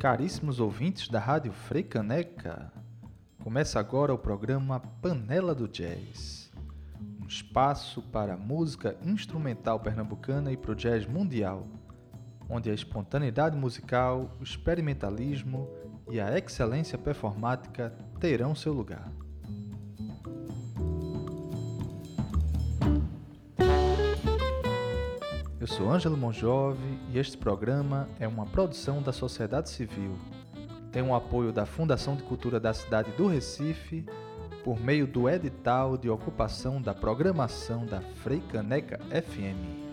Caríssimos ouvintes da Rádio Freicaneca, começa agora o programa Panela do Jazz, um espaço para a música instrumental pernambucana e para o jazz mundial, onde a espontaneidade musical, o experimentalismo e a excelência performática terão seu lugar. Eu sou Ângelo Monjove e este programa é uma produção da sociedade civil. Tem o apoio da Fundação de Cultura da cidade do Recife por meio do edital de ocupação da programação da Freicaneca FM.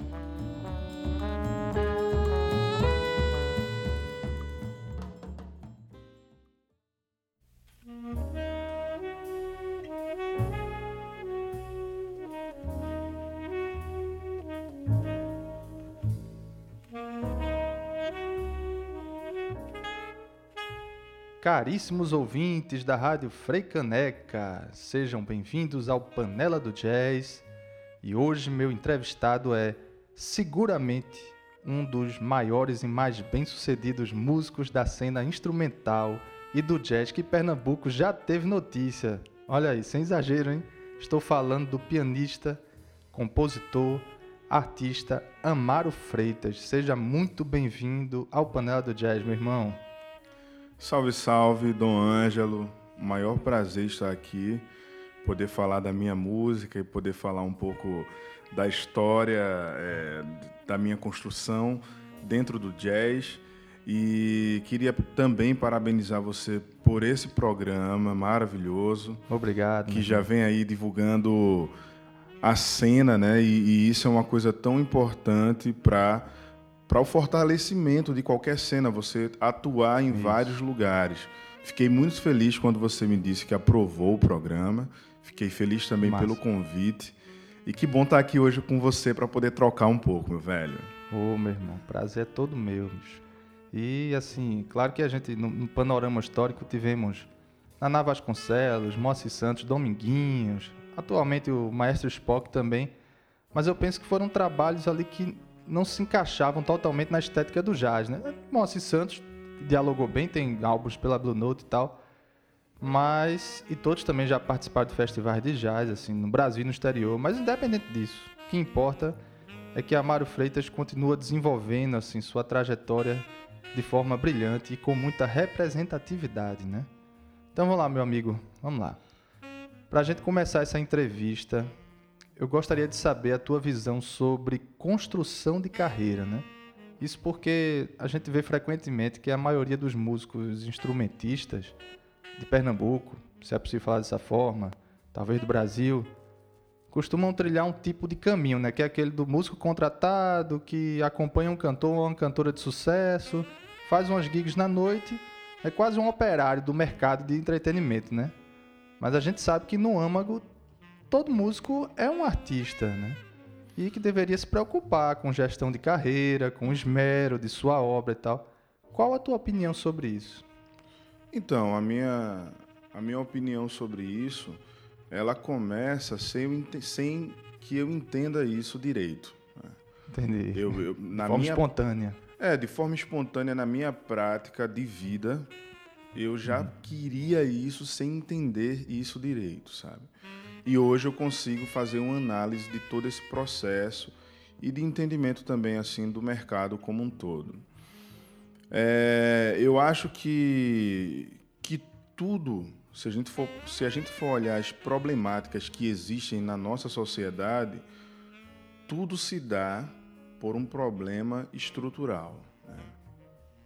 Caríssimos ouvintes da Rádio Freicaneca, sejam bem-vindos ao Panela do Jazz. E hoje meu entrevistado é seguramente um dos maiores e mais bem-sucedidos músicos da cena instrumental e do jazz que Pernambuco já teve notícia. Olha aí, sem exagero, hein? Estou falando do pianista, compositor, artista Amaro Freitas. Seja muito bem-vindo ao Panela do Jazz, meu irmão. Salve, salve, Dom Ângelo. Maior prazer estar aqui, poder falar da minha música e poder falar um pouco da história é, da minha construção dentro do jazz. E queria também parabenizar você por esse programa maravilhoso. Obrigado. Que já vem aí divulgando a cena, né? E, e isso é uma coisa tão importante para para o fortalecimento de qualquer cena, você atuar em Isso. vários lugares. Fiquei muito feliz quando você me disse que aprovou o programa. Fiquei feliz também Massa. pelo convite. E que bom estar aqui hoje com você para poder trocar um pouco, meu velho. Ô, oh, meu irmão, prazer é todo meu. Bicho. E assim, claro que a gente, no, no panorama histórico, tivemos Naná Vasconcelos, Moacir Santos, Dominguinhos, atualmente o Maestro Spock também. Mas eu penso que foram trabalhos ali que não se encaixavam totalmente na estética do jazz, né? Moacir Santos dialogou bem, tem álbuns pela Blue Note e tal, mas e todos também já participaram de festivais de jazz assim no Brasil e no exterior, mas independente disso, o que importa é que Amaro Freitas continua desenvolvendo assim sua trajetória de forma brilhante e com muita representatividade, né? Então vamos lá, meu amigo, vamos lá. Para a gente começar essa entrevista, eu gostaria de saber a tua visão sobre construção de carreira, né? Isso porque a gente vê frequentemente que a maioria dos músicos instrumentistas de Pernambuco, se é possível falar dessa forma, talvez do Brasil, costumam trilhar um tipo de caminho, né? Que é aquele do músico contratado que acompanha um cantor ou uma cantora de sucesso, faz umas gigs na noite, é quase um operário do mercado de entretenimento, né? Mas a gente sabe que no âmago todo músico é um artista, né? E que deveria se preocupar com gestão de carreira, com esmero de sua obra e tal. Qual a tua opinião sobre isso? Então, a minha, a minha opinião sobre isso, ela começa sem, sem que eu entenda isso direito. Né? Entendi. Eu, eu, na de forma minha, espontânea. É, de forma espontânea, na minha prática de vida, eu já hum. queria isso sem entender isso direito, sabe? E hoje eu consigo fazer uma análise de todo esse processo e de entendimento também assim do mercado como um todo. É, eu acho que, que tudo, se a, gente for, se a gente for olhar as problemáticas que existem na nossa sociedade, tudo se dá por um problema estrutural né?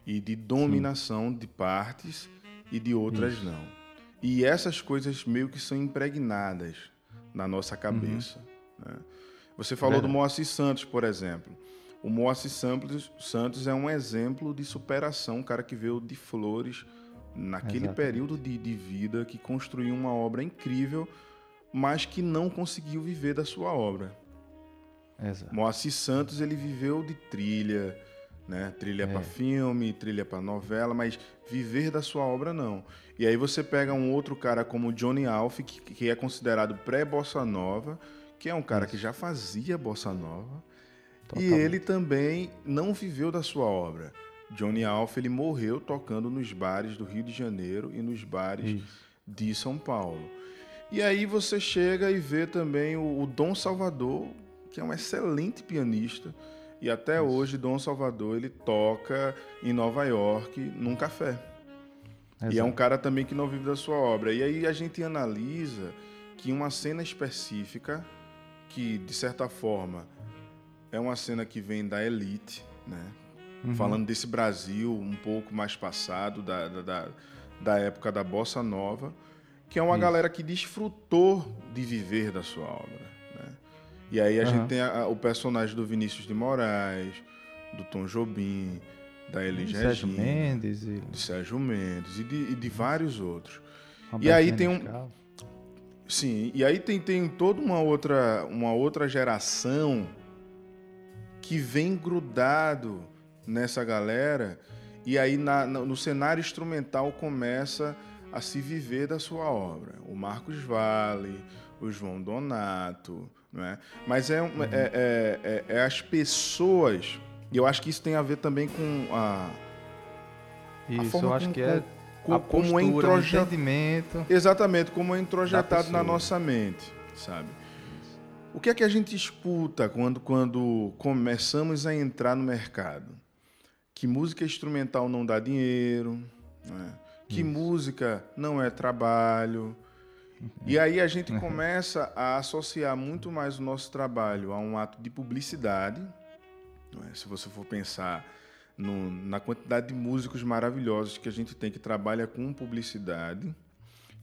e de dominação Sim. de partes e de outras Isso. não. E essas coisas meio que são impregnadas na nossa cabeça. Uhum. Né? Você falou do Moacir Santos, por exemplo. O Moacir Santos, Santos é um exemplo de superação, um cara que veio de flores naquele Exatamente. período de, de vida, que construiu uma obra incrível, mas que não conseguiu viver da sua obra. Exato. Moacir Santos ele viveu de trilha, né? Trilha é. para filme, trilha para novela, mas viver da sua obra não. E aí você pega um outro cara como Johnny Alf, que, que é considerado pré-bossa nova, que é um cara Isso. que já fazia bossa nova, Totalmente. e ele também não viveu da sua obra. Johnny Alf ele morreu tocando nos bares do Rio de Janeiro e nos bares Isso. de São Paulo. E aí você chega e vê também o, o Dom Salvador, que é um excelente pianista, e até Isso. hoje Dom Salvador ele toca em Nova York num café. Exato. E é um cara também que não vive da sua obra. E aí a gente analisa que uma cena específica, que de certa forma é uma cena que vem da elite, né? Uhum. Falando desse Brasil um pouco mais passado, da, da, da época da Bossa Nova, que é uma Isso. galera que desfrutou de viver da sua obra. E aí a uhum. gente tem a, a, o personagem do Vinícius de Moraes, do Tom Jobim, da Elis Regina, Sérgio Mendes e... de Sérgio Mendes e de, e de vários outros. Roberto e aí tem um sim, e aí tem, tem toda uma outra uma outra geração que vem grudado nessa galera e aí na, no cenário instrumental começa a se viver da sua obra. O Marcos Vale, o João Donato, não é? Mas é, uhum. é, é, é, é as pessoas e eu acho que isso tem a ver também com a. Isso, a forma eu acho com, que é. Com, a como postura, é introjetado. entendimento. Exatamente, como é introjetado na nossa mente, sabe? O que é que a gente escuta quando, quando começamos a entrar no mercado? Que música instrumental não dá dinheiro, né? que Isso. música não é trabalho. E aí a gente começa a associar muito mais o nosso trabalho a um ato de publicidade, é? Se você for pensar no, na quantidade de músicos maravilhosos que a gente tem que trabalha com publicidade,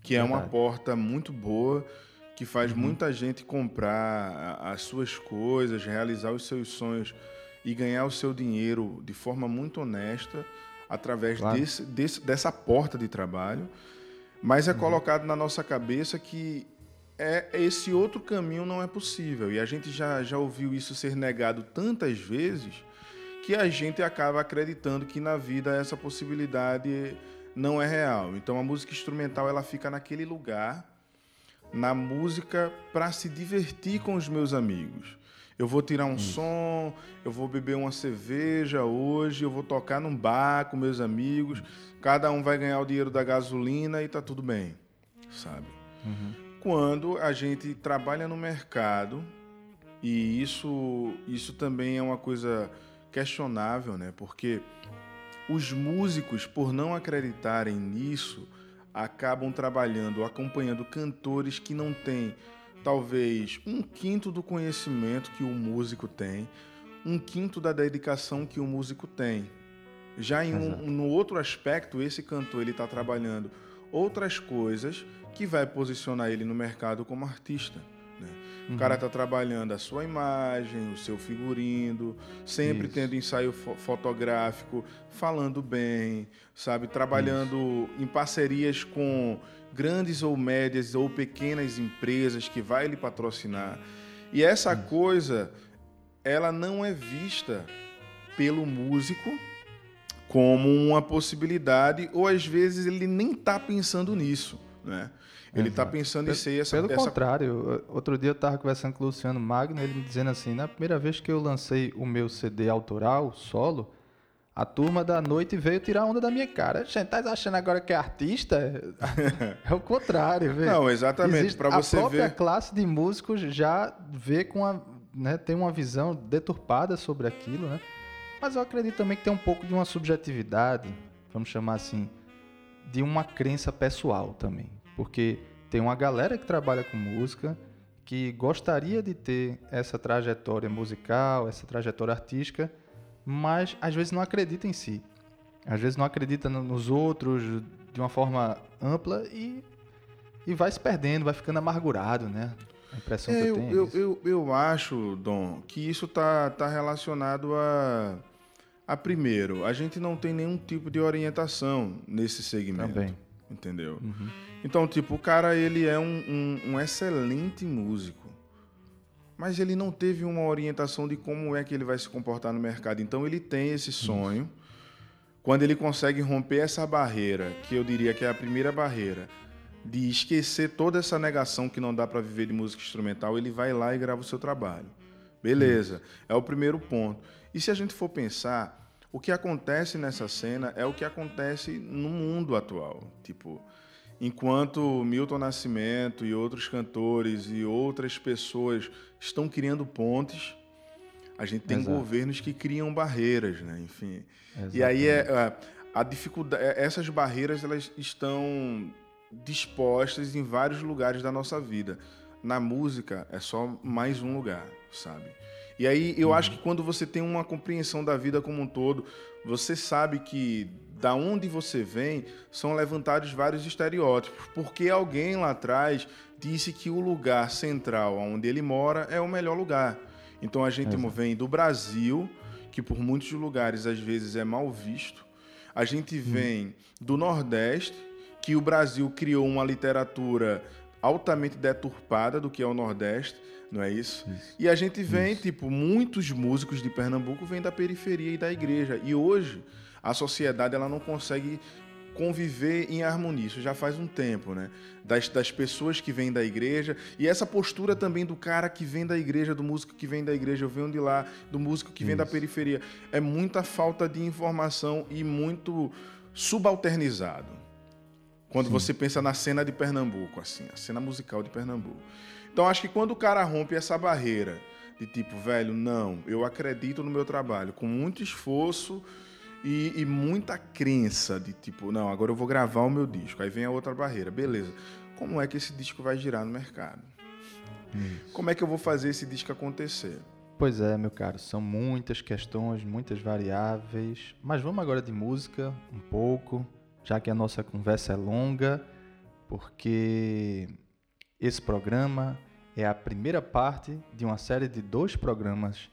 que é uma porta muito boa que faz uhum. muita gente comprar as suas coisas, realizar os seus sonhos e ganhar o seu dinheiro de forma muito honesta através claro. desse, desse, dessa porta de trabalho. Mas é uhum. colocado na nossa cabeça que é, esse outro caminho não é possível. E a gente já, já ouviu isso ser negado tantas vezes que a gente acaba acreditando que na vida essa possibilidade não é real. Então a música instrumental ela fica naquele lugar, na música para se divertir com os meus amigos. Eu vou tirar um isso. som, eu vou beber uma cerveja hoje, eu vou tocar num bar com meus amigos, cada um vai ganhar o dinheiro da gasolina e tá tudo bem, sabe? Uhum quando a gente trabalha no mercado e isso, isso também é uma coisa questionável, né? Porque os músicos, por não acreditarem nisso, acabam trabalhando, acompanhando cantores que não têm talvez um quinto do conhecimento que o músico tem, um quinto da dedicação que o músico tem. Já em um, no outro aspecto, esse cantor ele está trabalhando outras coisas que vai posicionar ele no mercado como artista. Né? Uhum. O cara está trabalhando a sua imagem, o seu figurino, sempre Isso. tendo ensaio fo fotográfico, falando bem, sabe? Trabalhando Isso. em parcerias com grandes ou médias ou pequenas empresas que vai lhe patrocinar. E essa Isso. coisa, ela não é vista pelo músico como uma possibilidade, ou às vezes ele nem está pensando nisso. Né? Ele está pensando em ser essa... Pelo essa... contrário, outro dia eu estava conversando com o Luciano Magno, ele me dizendo assim, na primeira vez que eu lancei o meu CD autoral, solo, a turma da noite veio tirar onda da minha cara. Gente, tá achando agora que é artista? é o contrário, velho. Não, exatamente. Para você ver. A própria ver... classe de músicos já vê com a, né, tem uma visão deturpada sobre aquilo, né? Mas eu acredito também que tem um pouco de uma subjetividade, vamos chamar assim, de uma crença pessoal também. Porque tem uma galera que trabalha com música que gostaria de ter essa trajetória musical, essa trajetória artística, mas às vezes não acredita em si. Às vezes não acredita nos outros de uma forma ampla e, e vai se perdendo, vai ficando amargurado, né? A impressão é, que eu tenho. Eu, é eu, eu, acho, Dom, que isso está tá relacionado a a primeiro, a gente não tem nenhum tipo de orientação nesse segmento. Também. Entendeu? Uhum. Então, tipo, o cara ele é um, um, um, excelente músico, mas ele não teve uma orientação de como é que ele vai se comportar no mercado. Então, ele tem esse sonho. Quando ele consegue romper essa barreira, que eu diria que é a primeira barreira, de esquecer toda essa negação que não dá para viver de música instrumental, ele vai lá e grava o seu trabalho. Beleza, é o primeiro ponto. E se a gente for pensar, O que acontece nessa cena é o que acontece no mundo atual. Tipo, enquanto Milton Nascimento e outros cantores e outras pessoas estão criando pontes, a gente tem Exato. governos que criam barreiras, né? Enfim. Exatamente. E aí é, é a dificuldade, é, essas barreiras elas estão dispostas em vários lugares da nossa vida. Na música é só mais um lugar, sabe? E aí eu uhum. acho que quando você tem uma compreensão da vida como um todo, você sabe que da onde você vem são levantados vários estereótipos, porque alguém lá atrás disse que o lugar central onde ele mora é o melhor lugar. Então a gente Exato. vem do Brasil, que por muitos lugares às vezes é mal visto. A gente hum. vem do Nordeste, que o Brasil criou uma literatura altamente deturpada do que é o Nordeste, não é isso? isso. E a gente vem, isso. tipo, muitos músicos de Pernambuco vêm da periferia e da igreja. E hoje a sociedade ela não consegue conviver em harmonia. Isso já faz um tempo, né? Das, das pessoas que vêm da igreja e essa postura também do cara que vem da igreja, do músico que vem da igreja, eu venho de lá, do músico que vem Isso. da periferia. É muita falta de informação e muito subalternizado. Quando Sim. você pensa na cena de Pernambuco, assim, a cena musical de Pernambuco. Então acho que quando o cara rompe essa barreira de tipo, velho, não, eu acredito no meu trabalho, com muito esforço e, e, muita crença de tipo, não, agora eu vou gravar o meu disco. Aí vem a outra barreira, beleza. Como é que esse disco vai girar no mercado? Isso. Como é que eu vou fazer esse disco acontecer? Pois é, meu caro, são muitas questões, muitas variáveis. Mas vamos agora de música um pouco, já que a nossa conversa é longa, porque esse programa é a primeira parte de uma série de dois programas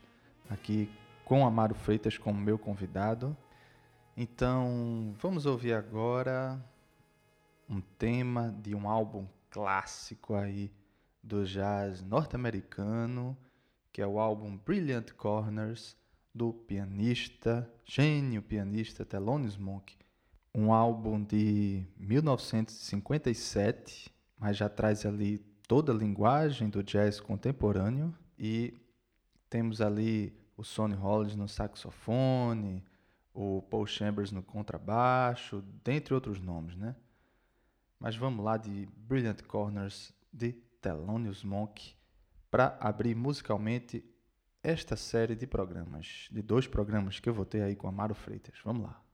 aqui com Amaro Freitas como meu convidado. Então, vamos ouvir agora um tema de um álbum clássico aí do jazz norte-americano, que é o álbum Brilliant Corners do pianista, gênio pianista Thelonious Monk. Um álbum de 1957, mas já traz ali toda a linguagem do jazz contemporâneo e temos ali o Sonny Rollins no saxofone, o Paul Chambers no contrabaixo, dentre outros nomes, né? Mas vamos lá de Brilliant Corners de Thelonious Monk para abrir musicalmente esta série de programas, de dois programas que eu vou ter aí com Amaro Freitas. Vamos lá.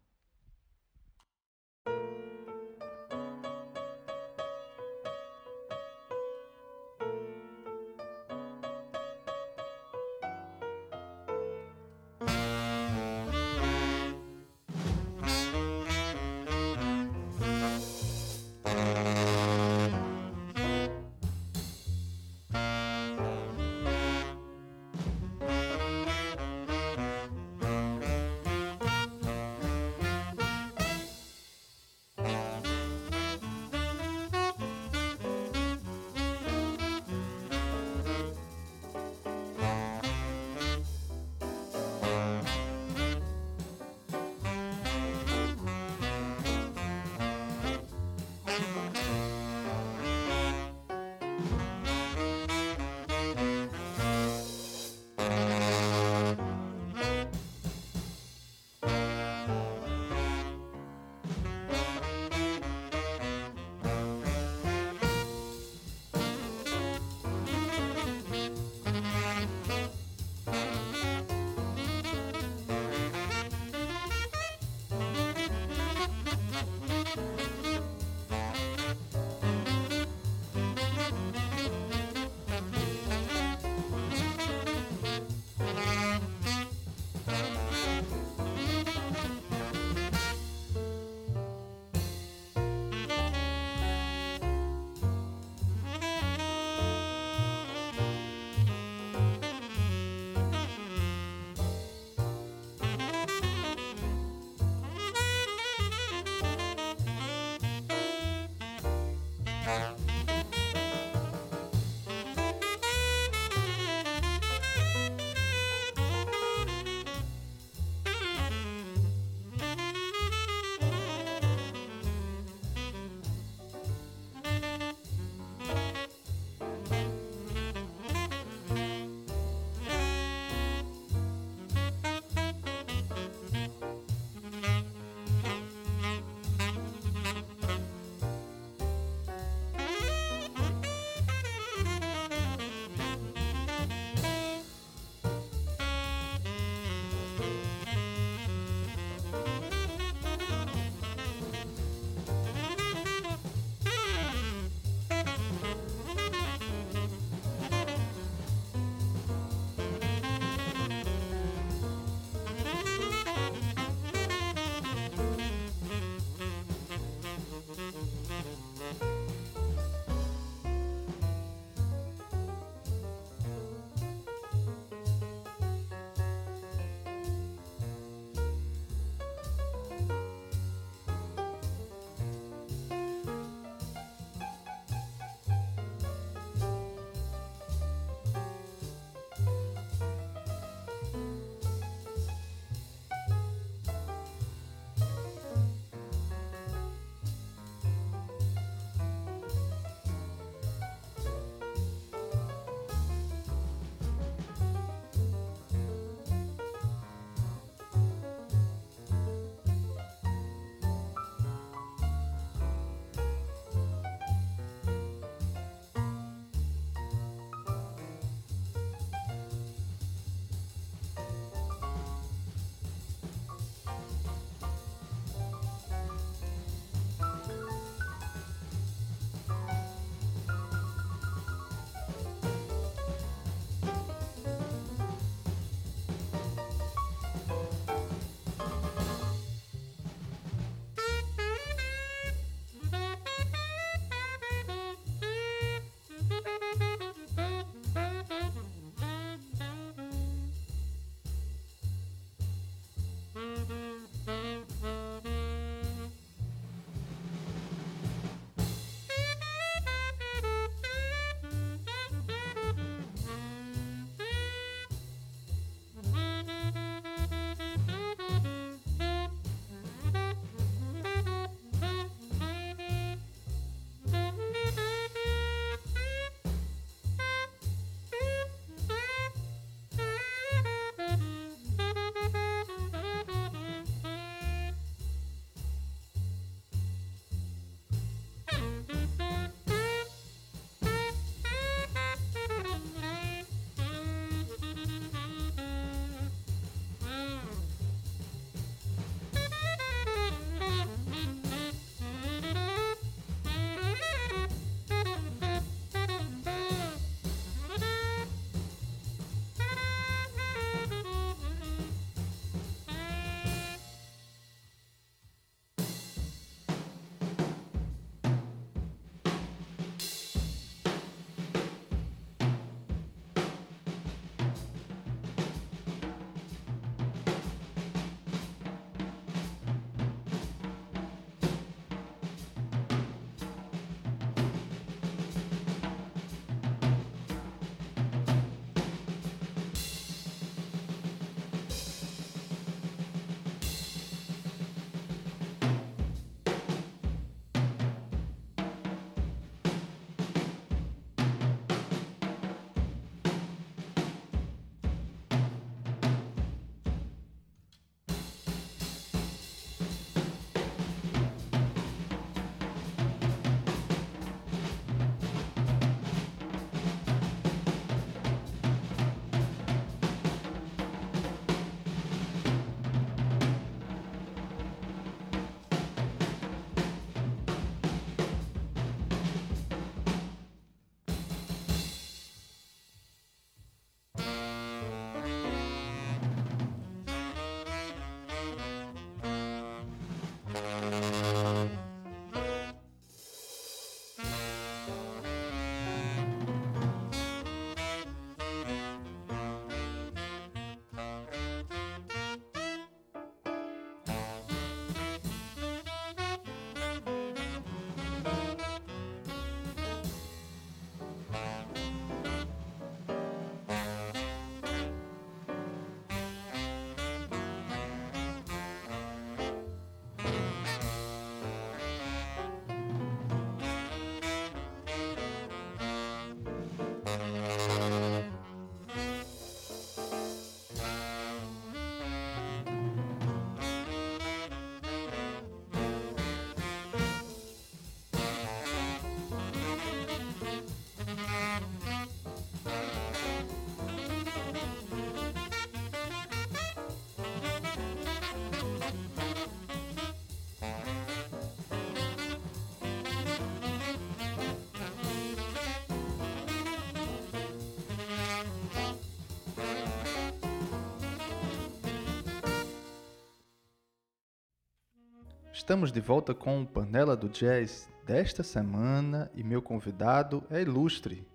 Estamos de volta com o Panela do Jazz desta semana e meu convidado é ilustre,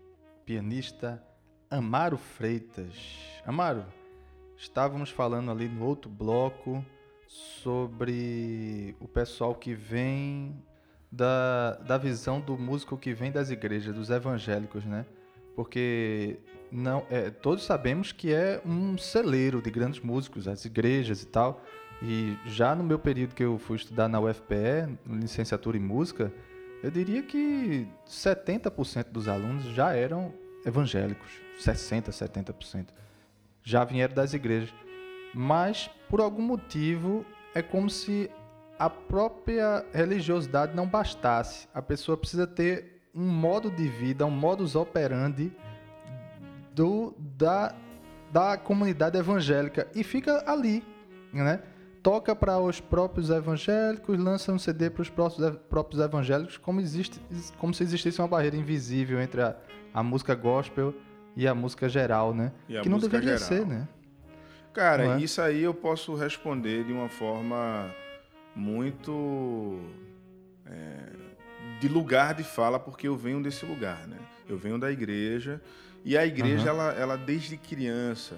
pianista Amaro Freitas. Amaro, estávamos falando ali no outro bloco sobre o pessoal que vem da, da visão do músico que vem das igrejas, dos evangélicos, né? Porque não, é, todos sabemos que é um celeiro de grandes músicos, as igrejas e tal. E já no meu período que eu fui estudar na UFPE, licenciatura em música, eu diria que 70% dos alunos já eram evangélicos, 60, 70%. Já vieram das igrejas. Mas por algum motivo é como se a própria religiosidade não bastasse. A pessoa precisa ter um modo de vida, um modus operandi do, da, da comunidade evangélica e fica ali, né? Toca para os próprios evangélicos, lança um CD para os próprios evangélicos, como, existe, como se existisse uma barreira invisível entre a, a música gospel e a música geral, né? que não deveria geral. ser, né? Cara, é? isso aí eu posso responder de uma forma muito é, de lugar de fala, porque eu venho desse lugar, né? Eu venho da igreja e a igreja, uhum. ela, ela desde criança,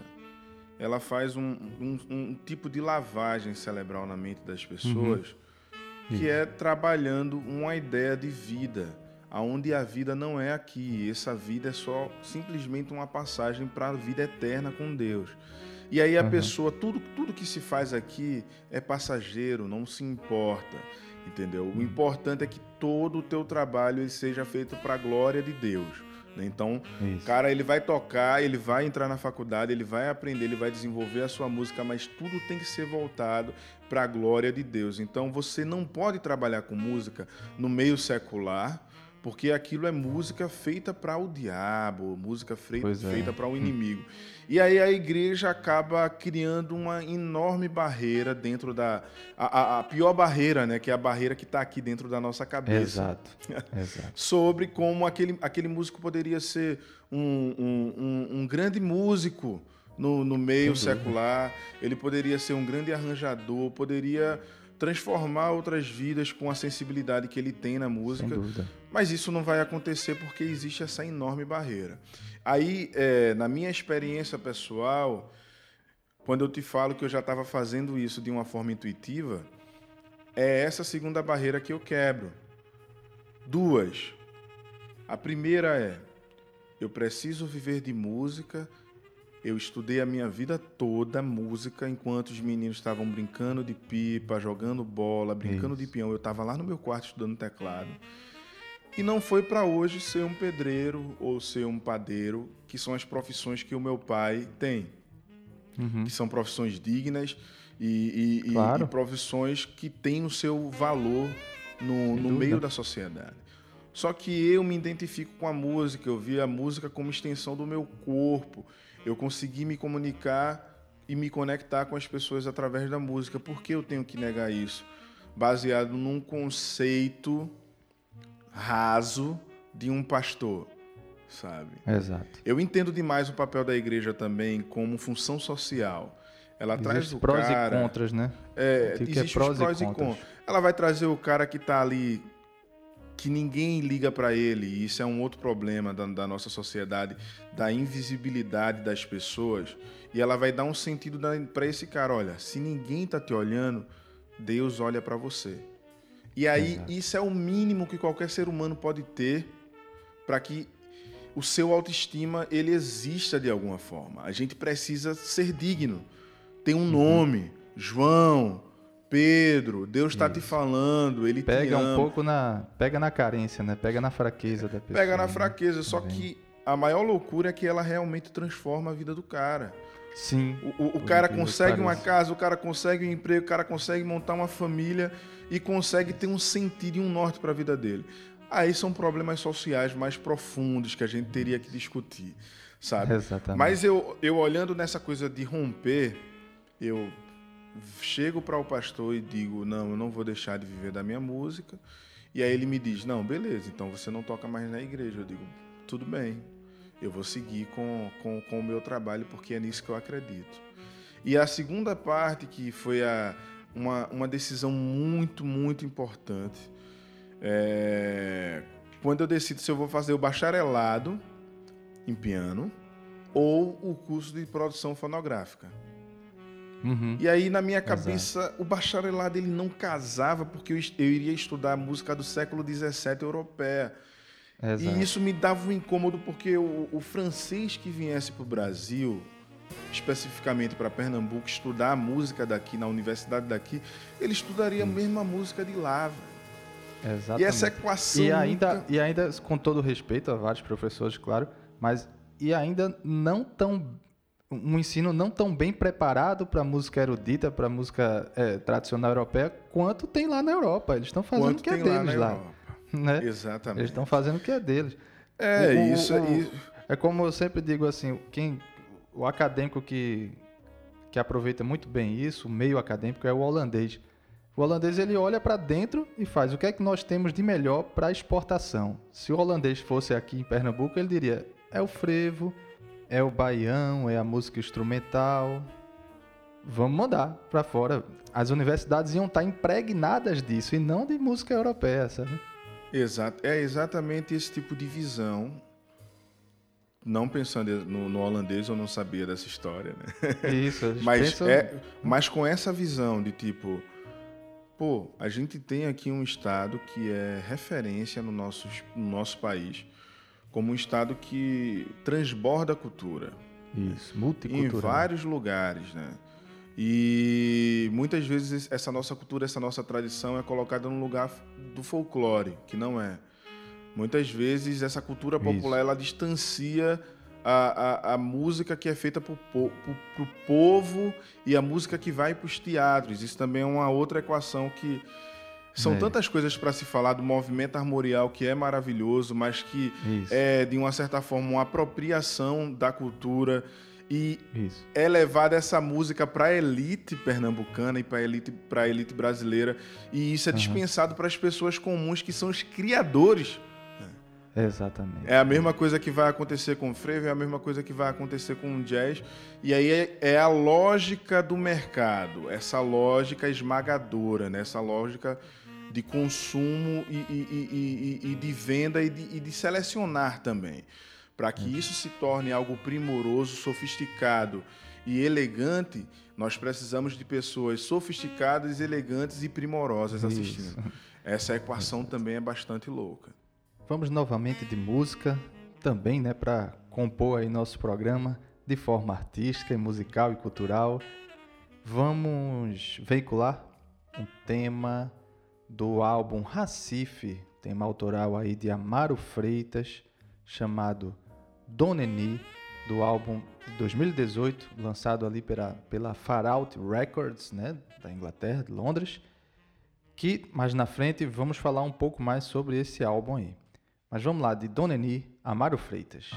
ela faz um, um, um, tipo de lavagem cerebral na mente das pessoas, uhum. que é trabalhando uma ideia de vida, aonde a vida não é aqui, essa vida é só simplesmente uma passagem para a vida eterna com Deus. E aí a uhum. pessoa, tudo, tudo que se faz aqui é passageiro, não se importa, entendeu? O uhum. importante é que todo o teu trabalho seja feito para a glória de Deus. Né? Então, Isso. cara, ele vai tocar, ele vai entrar na faculdade, ele vai aprender, ele vai desenvolver a sua música, mas tudo tem que ser voltado para a glória de Deus. Então, você não pode trabalhar com música no meio secular, porque aquilo é música feita para o diabo, música feita, é. feita para o inimigo. E aí a igreja acaba criando uma enorme barreira dentro da. A, a pior barreira, né? Que é a barreira que está aqui dentro da nossa cabeça. Exato. Exato. Sobre como aquele, aquele músico poderia ser um, um, um, um grande músico no, no meio secular, ele poderia ser um grande arranjador, poderia transformar outras vidas com a sensibilidade que ele tem na música. Mas isso não vai acontecer porque existe essa enorme barreira. Aí, é, na minha experiência pessoal, quando eu te falo que eu já estava fazendo isso de uma forma intuitiva, é essa segunda barreira que eu quebro. Duas. A primeira é: eu preciso viver de música eu estudei a minha vida toda música enquanto os meninos estavam brincando de pipa, jogando bola, brincando Isso. de peão. Eu estava lá no meu quarto estudando teclado. E não foi para hoje ser um pedreiro ou ser um padeiro, que são as profissões que o meu pai tem. Uhum. Que são profissões dignas e, e, claro. e, e profissões que têm o seu valor no, no meio da sociedade. Só que eu me identifico com a música, eu vi a música como extensão do meu corpo eu consegui me comunicar e me conectar com as pessoas através da música. Por que eu tenho que negar isso? Baseado num conceito raso de um pastor, sabe? Exato. Eu entendo demais o papel da igreja também como função social. Ela existe traz o prós cara... e contras, né? É, existe é prós, prós e, contras. e contras. Ela vai trazer o cara que está ali que ninguém liga para ele, e isso é um outro problema da, da, nossa sociedade, da invisibilidade das pessoas, e ela vai dar um sentido para esse cara, olha, se ninguém está te olhando, Deus olha para você. E aí Exato. isso é o mínimo que qualquer ser humano pode ter para que o seu autoestima ele exista de alguma forma. A gente precisa ser digno, ter um uhum. nome, João, Pedro, Deus está te falando, ele pega te um pouco na pega na carência, né? Pega na fraqueza da pessoa. Pega na né? fraqueza, só que a maior loucura é que ela realmente transforma a vida do cara. Sim. O, o, o cara consegue uma casa, o cara consegue um emprego, o cara consegue montar uma família e consegue ter um sentido e um norte para a vida dele. Aí são problemas sociais mais profundos que a gente teria que discutir, sabe? Exatamente. Mas eu, eu olhando nessa coisa de romper, eu chego para o pastor e digo: Não, eu não vou deixar de viver da minha música. E aí ele me diz: Não, beleza, então você não toca mais na igreja. Eu digo: Tudo bem, eu vou seguir com, com, com o meu trabalho porque é nisso que eu acredito. E a segunda parte, que foi a, uma, uma decisão muito, muito importante. É, quando eu decido se eu vou fazer o bacharelado em piano ou o curso de produção fonográfica. Uhum. E aí, na minha cabeça, o bacharelado ele não casava porque eu, eu iria estudar música do século XVII europeia. Exato. E isso me dava um incômodo porque o, o francês que viesse para o Brasil, especificamente para Pernambuco, estudar a música daqui, na universidade daqui, ele estudaria a mesma música de lá. Exatamente. E essa equação. E ainda, nunca- e ainda, com todo respeito a vários professores, claro, mas e ainda não tão um ensino não tão bem preparado para música erudita, para música é, tradicional europeia, quanto tem lá na Europa. Eles estão fazendo quanto o que é lá deles lá, Europa. né? Exatamente. Eles estão fazendo o que é deles. É, O- o- isso, o- isso. É como eu sempre digo assim, quem o acadêmico que que aproveita muito bem isso, o meio acadêmico é o holandês. O holandês ele olha para dentro e faz o que é que nós temos de melhor para exportação. Se o holandês fosse aqui em Pernambuco, ele diria: é o frevo, é o baião, é a música instrumental. Vamos mandar para fora. As universidades iam estar impregnadas disso e não de música europeia, sabe? Exato, é exatamente esse tipo de visão. Não pensando no, no holandês, eu não sabia dessa história, né? Isso. Mas, pensam- é, mas com essa visão de tipo, pô, a gente tem aqui um estado que é referência no nosso, no nosso país, como um estado que transborda a cultura Isso, em multicultural. vários lugares, né? E muitas vezes essa nossa cultura, essa nossa tradição é colocada no lugar do folclore, que não é. Muitas vezes essa cultura popular ela distancia a, a, a música que é feita para o povo e a música que vai para os teatros. Isso também é uma outra equação que são É. tantas coisas para se falar do movimento armorial que é maravilhoso, mas que Isso, é de uma certa forma uma apropriação da cultura e isso. é levada essa música para a elite pernambucana e para a elite, pra elite brasileira. E isso é dispensado para as pessoas comuns que são os criadores. Exatamente. É a mesma coisa que vai acontecer com o frevo, é a mesma coisa que vai acontecer com o jazz. E aí é, é a lógica do mercado, essa lógica esmagadora, né? essa lógica de consumo e, e- e- e- de venda e de, de selecionar também. Para que isso se torne algo primoroso, sofisticado e elegante, nós precisamos de pessoas sofisticadas, elegantes e primorosas assistindo. Essa equação também é bastante louca. Vamos novamente de música, também, né, para compor aí nosso programa de forma artística, musical e cultural. Vamos veicular um tema do álbum Racife, tema autoral aí de Amaro Freitas, chamado Doneni, do álbum de 2018, lançado ali pela, pela Far Out Records, né, da Inglaterra, de Londres, que mais na frente vamos falar um pouco mais sobre esse álbum aí. Mas vamos lá, de Doneni, Amaro Freitas.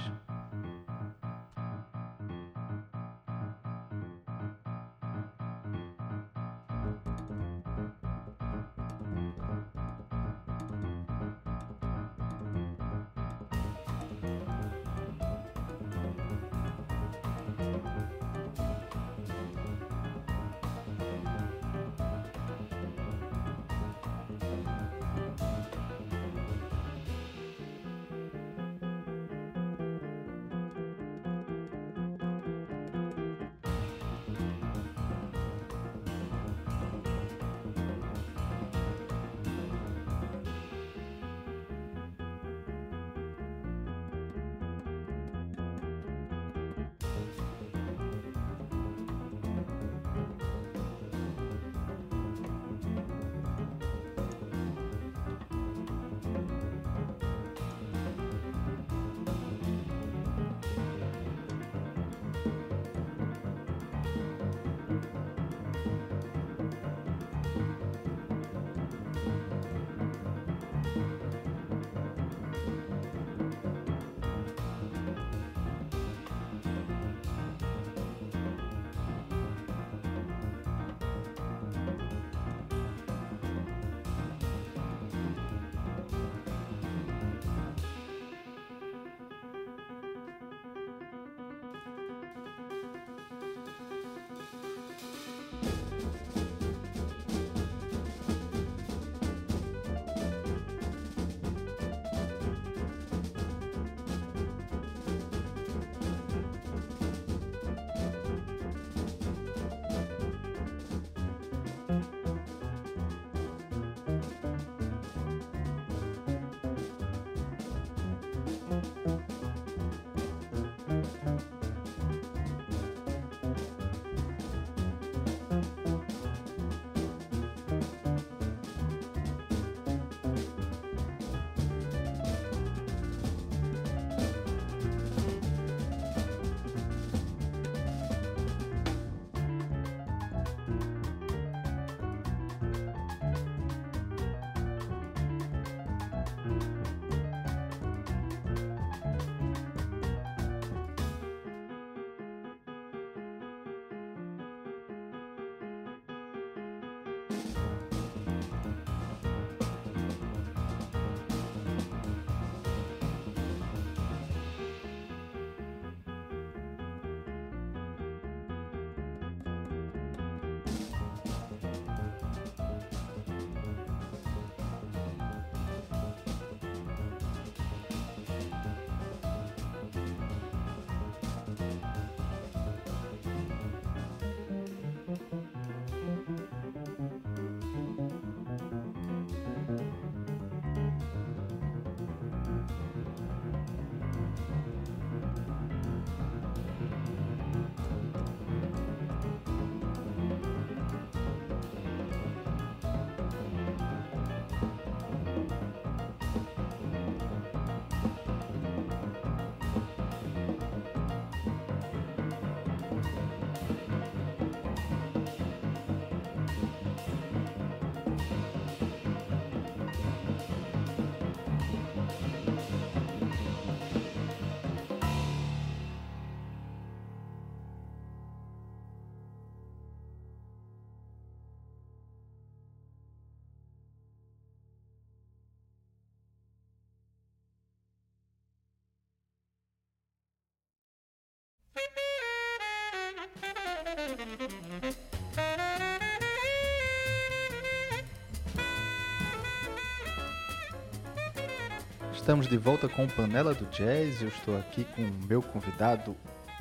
Estamos de volta com Panela do Jazz. Eu estou aqui com o meu convidado,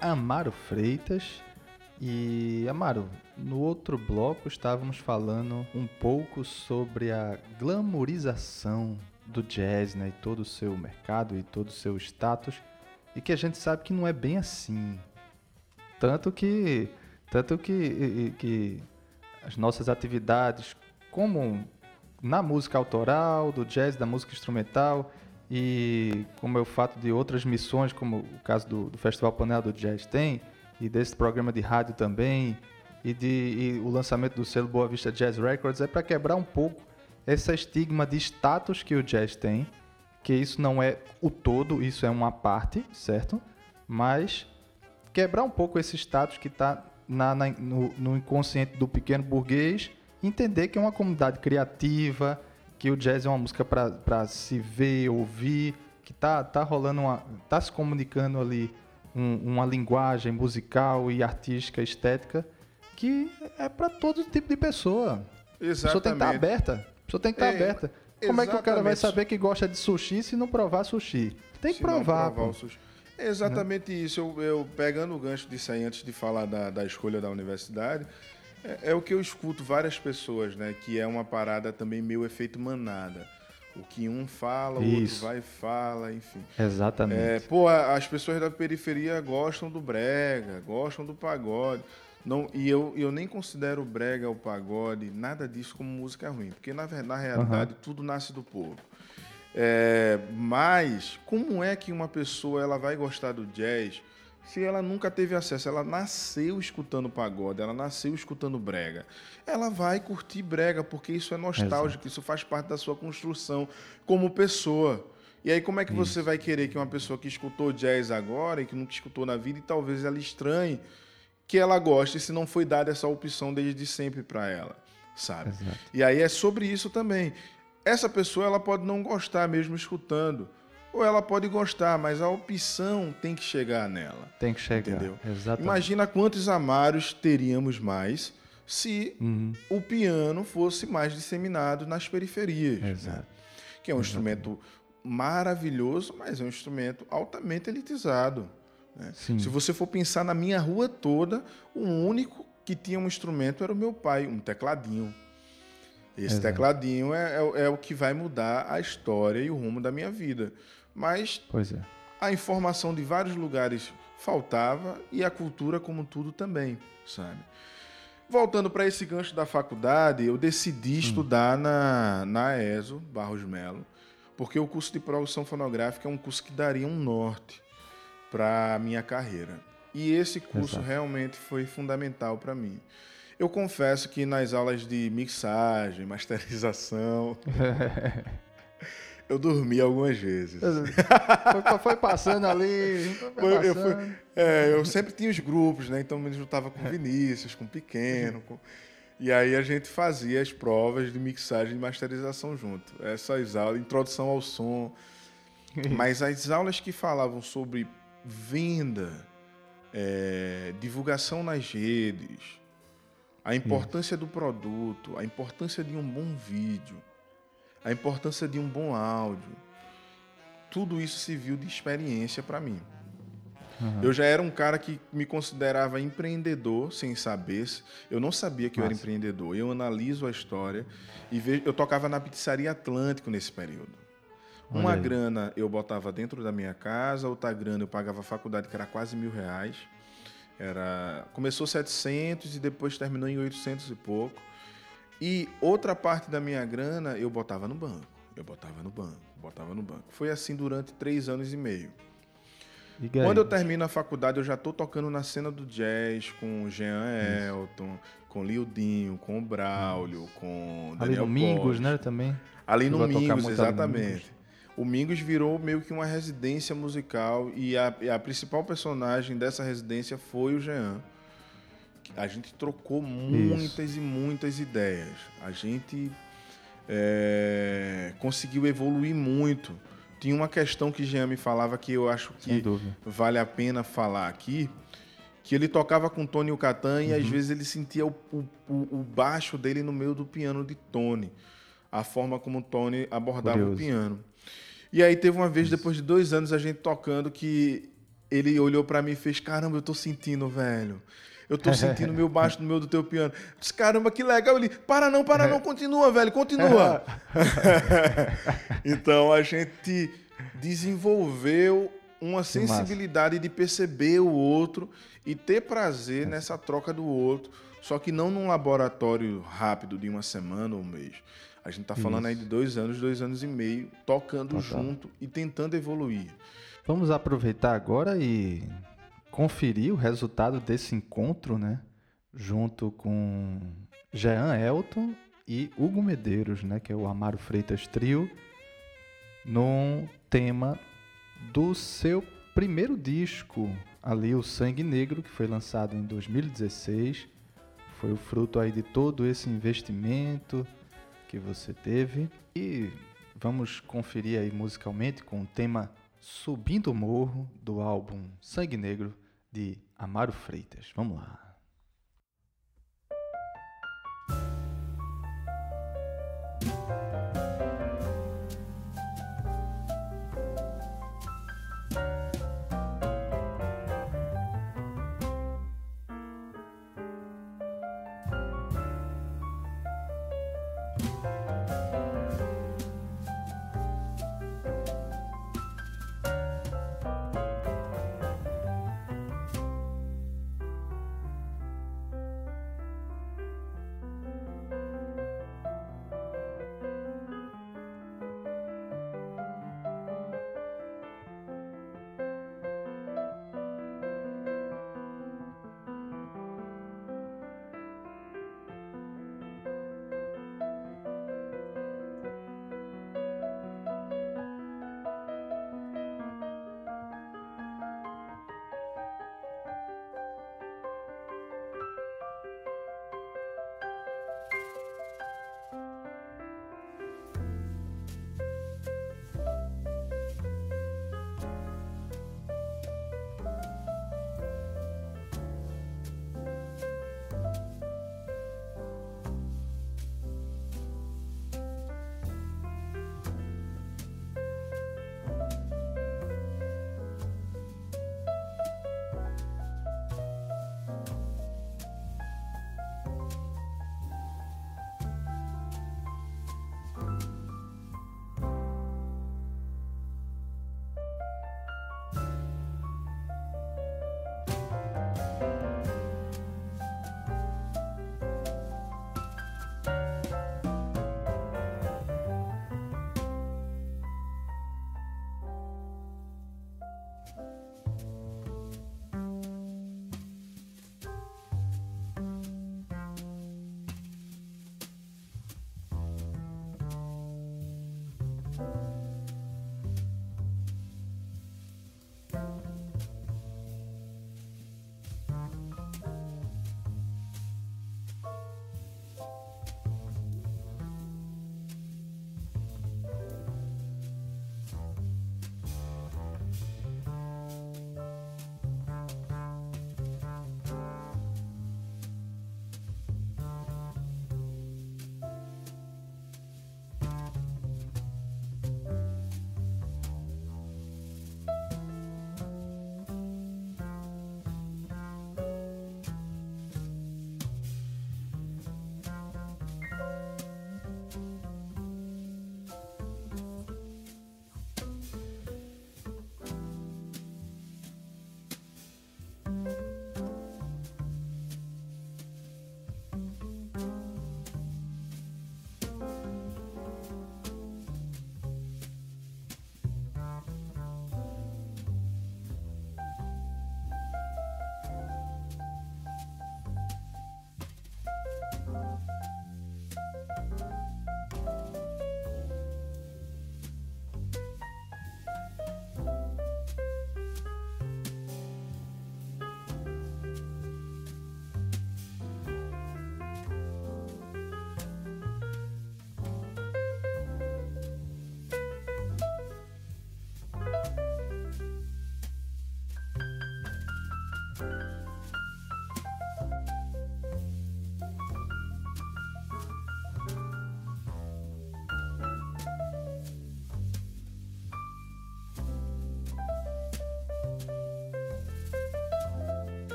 Amaro Freitas. E, Amaro, no outro bloco estávamos falando um pouco sobre a glamorização do jazz, né? E todo o seu mercado e todo o seu status. E que a gente sabe que não é bem assim. Tanto que, tanto que, que as nossas atividades, como na música autoral, do jazz, da música instrumental, e como é o fato de outras missões, como o caso do, do Festival Panela do Jazz tem, e desse programa de rádio também, e, de, e o lançamento do selo Boa Vista Jazz Records, é para quebrar um pouco esse estigma de status que o jazz tem, que isso não é o todo, isso é uma parte, certo? Mas quebrar um pouco esse status que está na, na, no, no inconsciente do pequeno burguês, entender que é uma comunidade criativa, que o jazz é uma música para se ver, ouvir, que tá, tá rolando, uma, tá se comunicando ali um, uma linguagem musical e artística, estética, que é para todo tipo de pessoa. Exatamente. A pessoa tem que estar tá aberta. A pessoa tem que estar tá é, aberta. Como exatamente. é que o cara vai saber que gosta de sushi se não provar sushi? Tem que se provar. provar exatamente isso. Eu, eu, pegando o gancho disso aí antes de falar da, da escolha da universidade, é, é, o que eu escuto várias pessoas, né? Que é uma parada também meio efeito manada. O que um fala, o outro vai e fala, enfim. Exatamente. É, pô, as pessoas da periferia gostam do brega, gostam do pagode. Não, e eu, eu nem considero o brega, o pagode, nada disso como música ruim. Porque, na, na realidade, uhum. tudo nasce do povo. É, mas, como é que uma pessoa ela vai gostar do jazz se ela nunca teve acesso, ela nasceu escutando pagode, ela nasceu escutando brega. Ela vai curtir brega porque isso é nostálgico, Exato. isso faz parte da sua construção como pessoa. E aí como é que isso. você vai querer que uma pessoa que escutou jazz agora e que nunca escutou na vida e talvez ela estranhe que ela goste se não foi dada essa opção desde sempre para ela, sabe? Exato. E aí é sobre isso também. Essa pessoa ela pode não gostar mesmo escutando, ou ela pode gostar, mas a opção tem que chegar nela. Tem que chegar. Entendeu? Exatamente. Imagina quantos amários teríamos mais se uhum. o piano fosse mais disseminado nas periferias. Né? Exato. Né? Que é um instrumento maravilhoso, mas é um instrumento altamente elitizado. Né? Se você for pensar na minha rua toda, o único que tinha um instrumento era o meu pai, um tecladinho. Esse Exato. tecladinho é, é, é, o que vai mudar a história e o rumo da minha vida. Mas é. a informação de vários lugares faltava e a cultura como tudo também, sabe? Voltando para esse gancho da faculdade, eu decidi hum. estudar na, na ESO, Barros Melo, porque o curso de produção fonográfica é um curso que daria um norte para a minha carreira. E esse curso Exato. realmente foi fundamental para mim. Eu confesso que nas aulas de mixagem, masterização, eu dormi algumas vezes. Foi, foi passando ali. Foi passando. Eu, fui, é, eu, sempre tinha os grupos, né? Então me juntava com Vinícius, com Pequeno. Com... E aí a gente fazia as provas de mixagem e masterização junto. Essas aulas, introdução ao som. Mas as aulas que falavam sobre venda, é, divulgação nas redes, a importância do produto, a importância de um bom vídeo, a importância de um bom áudio. Tudo isso se viu de experiência para mim. Uhum. Eu já era um cara que me considerava empreendedor sem saber. Eu não sabia que Nossa. eu era empreendedor. Eu analiso a história e vejo. Eu tocava na pizzaria Atlântico nesse período. Uma grana eu botava dentro da minha casa, outra grana eu pagava a faculdade, que era quase mil reais. Era, começou 700 e depois terminou em 800 e pouco. E outra parte da minha grana eu botava no banco. Eu botava no banco, botava no banco. Foi assim durante três anos e meio. E Quando eu termino a faculdade, eu já estou tocando na cena do jazz com o Jean Elton, Isso. com o Lildinho, com o Braulio, com Daniel Ali no Mingos, né, também? Ali no Mingos, exatamente o Mingos virou meio que uma residência musical e a, a principal personagem dessa residência foi o Jean. A gente trocou muitas Isso. e muitas ideias. A gente é, conseguiu evoluir muito. Tinha uma questão que Jean me falava que eu acho que vale a pena falar aqui, que ele tocava com Tony o Catan uhum. e às uhum. vezes ele sentia o, o, o, baixo dele no meio do piano de Tony. A forma como o Tony abordava Curioso. o piano. E aí teve uma vez, depois de dois anos, a gente tocando, que ele olhou para mim e fez: Caramba, eu tô sentindo, velho. Eu tô sentindo meu baixo no meio do teu piano. Eu disse, caramba, que legal. Ele, para não, para não, continua, velho, continua. então a gente desenvolveu uma sensibilidade de perceber o outro e ter prazer nessa troca do outro. Só que não num laboratório rápido de uma semana ou um mês. A gente está falando Isso. aí de dois anos, dois anos e meio, tocando junto e tentando evoluir. Vamos aproveitar agora e conferir o resultado desse encontro, né? Junto com Jean Elton e Hugo Medeiros, né? Que é o Amaro Freitas Trio, num tema do seu primeiro disco, ali o Sangue Negro, que foi lançado em 2016. Foi o fruto aí de todo esse investimento que você teve. E vamos conferir aí musicalmente com o tema Subindo o Morro do álbum Sangue Negro de Amaro Freitas. Vamos lá.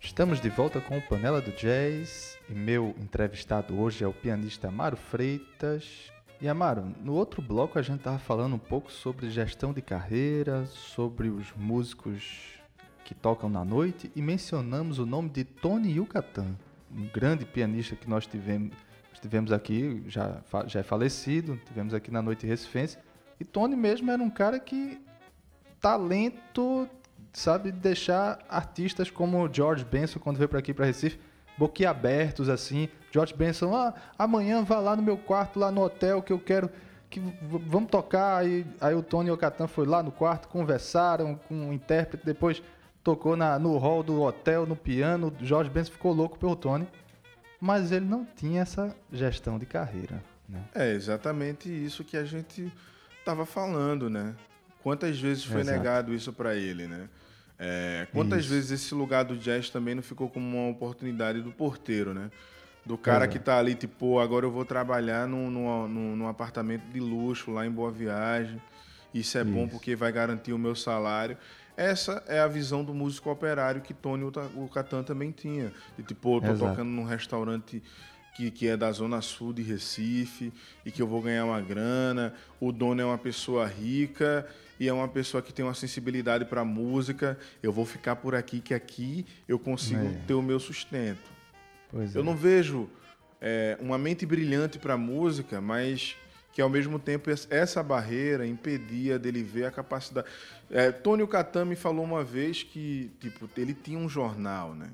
Estamos de volta com o Panela do Jazz e meu entrevistado hoje é o pianista Amaro Freitas. E Amaro, no outro bloco a gente estava falando um pouco sobre gestão de carreira, sobre os músicos que tocam na noite e mencionamos o nome de Tony Yucatan, um grande pianista que nós tivemos, tivemos aqui, já, já é falecido, tivemos aqui na Noite Recifense. E Tony mesmo era um cara que talento, sabe, deixar artistas como George Benson, quando veio para aqui para Recife, boquiabertos assim. George Benson, ah, amanhã vá lá no meu quarto, lá no hotel, que eu quero que vamos tocar. Aí, aí o Tony Ocatan foi lá no quarto, conversaram com o intérprete, depois tocou na, no hall do hotel, no piano. Jorge Benson ficou louco pelo Tony, mas ele não tinha essa gestão de carreira. Né? É exatamente isso que a gente estava falando, né? Quantas vezes foi Exato. negado isso para ele, né? É, quantas isso. vezes esse lugar do jazz também não ficou como uma oportunidade do porteiro, né? Do cara Exato. que tá ali, tipo, agora eu vou trabalhar num, num, num, num apartamento de luxo lá em Boa Viagem. Isso é isso. bom porque vai garantir o meu salário. Essa é a visão do músico operário que Tony o Catan também tinha. De tipo, eu tô Exato. tocando num restaurante que, que é da zona sul de Recife e que eu vou ganhar uma grana. O dono é uma pessoa rica e é uma pessoa que tem uma sensibilidade para música. Eu vou ficar por aqui que aqui eu consigo é. ter o meu sustento. Pois eu é. não vejo é, uma mente brilhante para música, mas que ao mesmo tempo essa barreira impedia dele ver a capacidade. É, Tônio Catami falou uma vez que tipo ele tinha um jornal, né?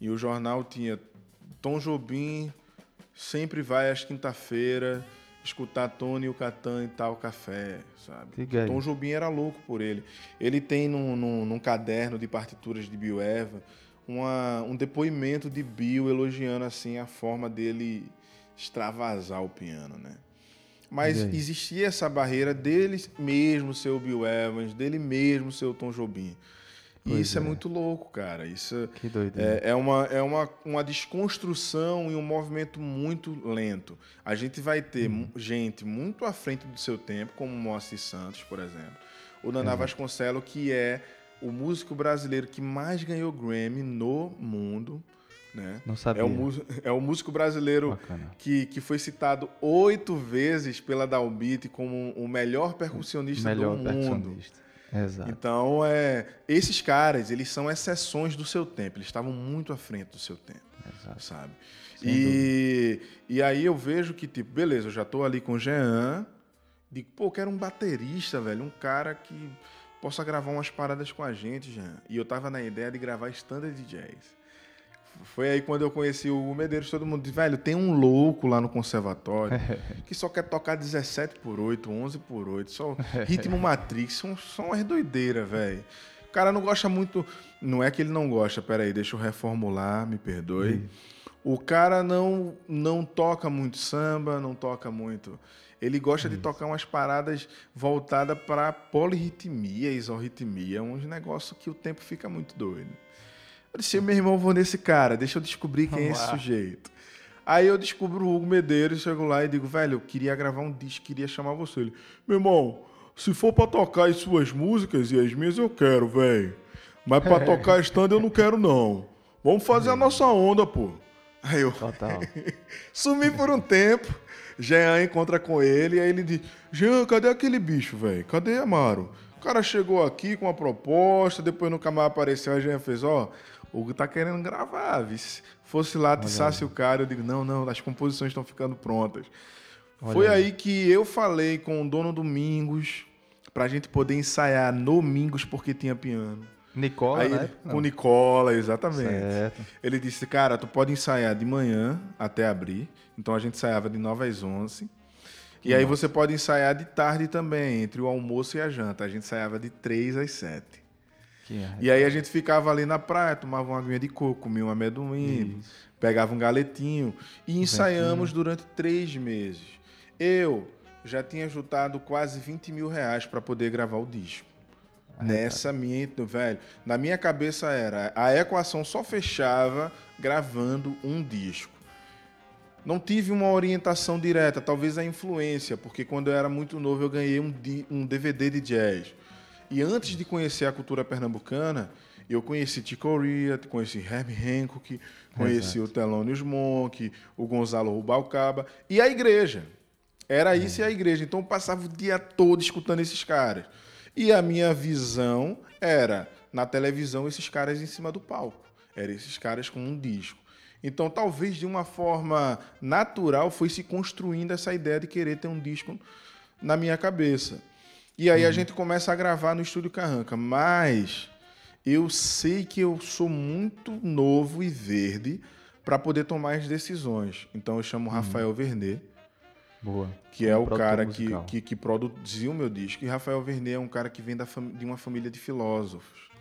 E o jornal tinha Tom Jobim sempre vai às quinta-feira escutar Tony o Catan e tal café, sabe? Tom Jobim era louco por ele. Ele tem num, num, num caderno de partituras de Bill Eva uma, um depoimento de Bill elogiando assim a forma dele extravasar o piano, né? Mas existia essa barreira dele mesmo ser o Bill Evans, dele mesmo ser o Tom Jobim. E isso é. é. muito louco, cara. Isso é, é, uma, é uma, uma desconstrução e um movimento muito lento. A gente vai ter hum. gente muito à frente do seu tempo, como Moacir Santos, por exemplo. O Naná Vasconcelos, que é o músico brasileiro que mais ganhou Grammy no mundo. Né? Não sabia. É o, é o músico brasileiro que, que foi citado oito vezes pela Dalbit como o melhor percussionista melhor do mundo. Exato. Então, é, esses caras, eles são exceções do seu tempo. Eles estavam muito à frente do seu tempo, Exato. sabe? e, e aí eu vejo que, tipo, beleza, eu já tô ali com o Jean, digo, pô, quero um baterista, velho, um cara que possa gravar umas paradas com a gente, Jean. E eu tava na ideia de gravar standard de jazz. Foi aí quando eu conheci o Medeiros, todo mundo disse, velho, tem um louco lá no conservatório que só quer tocar 17 por 8, 11 por 8, só ritmo Matrix, são, são umas doideiras, velho. O cara não gosta muito, não é que ele não gosta, peraí, deixa eu reformular, me perdoe. O cara não, não toca muito samba, não toca muito... Ele gosta Isso. de tocar umas paradas voltadas para polirritmia, isorritmia, uns negócios que o tempo fica muito doido. Eu disse, meu irmão, vou nesse cara, deixa eu descobrir quem Vamos é esse lá. sujeito. Aí eu descubro o Hugo Medeiros, chego lá e digo, velho, eu queria gravar um disco, queria chamar você. Ele, meu irmão, se for pra tocar as suas músicas e as minhas, eu quero, velho. Mas pra tocar stand eu não quero, não. Vamos fazer a nossa onda, pô. Aí eu Total. sumi por um tempo. Jean encontra com ele e aí ele diz: Jean, cadê aquele bicho, velho? Cadê Amaro? O cara chegou aqui com uma proposta, depois nunca mais apareceu. A Jean fez: Ó, oh, Hugo tá querendo gravar, vice. Fosse lá, tissasse o cara, eu digo, não, não, as composições estão ficando prontas. Olha Foi aí. aí que eu falei com o dono Domingos pra gente poder ensaiar no Domingos porque tinha piano. Nicola, aí, né? Com Nicola, exatamente. Certo. Ele disse, cara, tu pode ensaiar de manhã até abrir. Então a gente ensaiava de 9 às 11. E Nossa. aí você pode ensaiar de tarde também, entre o almoço e a janta. A gente ensaiava de 3 às 7. E aí a gente ficava ali na praia, tomava uma aguinha de coco, comia um amendoim, Isso. pegava um galetinho e ensaiamos durante três meses. Eu já tinha juntado quase 20 mil reais para poder gravar o disco. Ah, Nessa cara. minha, velho, na minha cabeça era, a equação só fechava gravando um disco. Não tive uma orientação direta, talvez a influência, porque quando eu era muito novo eu ganhei um, um DVD de jazz. E antes de conhecer a cultura pernambucana, Eu conheci T. Corea, conheci Herb Hancock, conheci Exato. o Thelonious Monk, o Gonzalo Rubalcaba e a igreja. Era isso e a igreja. Então eu passava o dia todo escutando esses caras. E a minha visão era, na televisão, esses caras em cima do palco. Eram esses caras com um disco. Então, talvez de uma forma natural foi se construindo essa ideia de querer ter um disco na minha cabeça. E aí uhum. a gente começa a gravar no estúdio Carranca, mas eu sei que eu sou muito novo e verde para poder tomar as decisões. Então eu chamo uhum. Rafael Vernet, Boa. que é o cara que, que, que, produziu o meu disco. E Rafael Vernet é um cara que vem da de uma família de filósofos.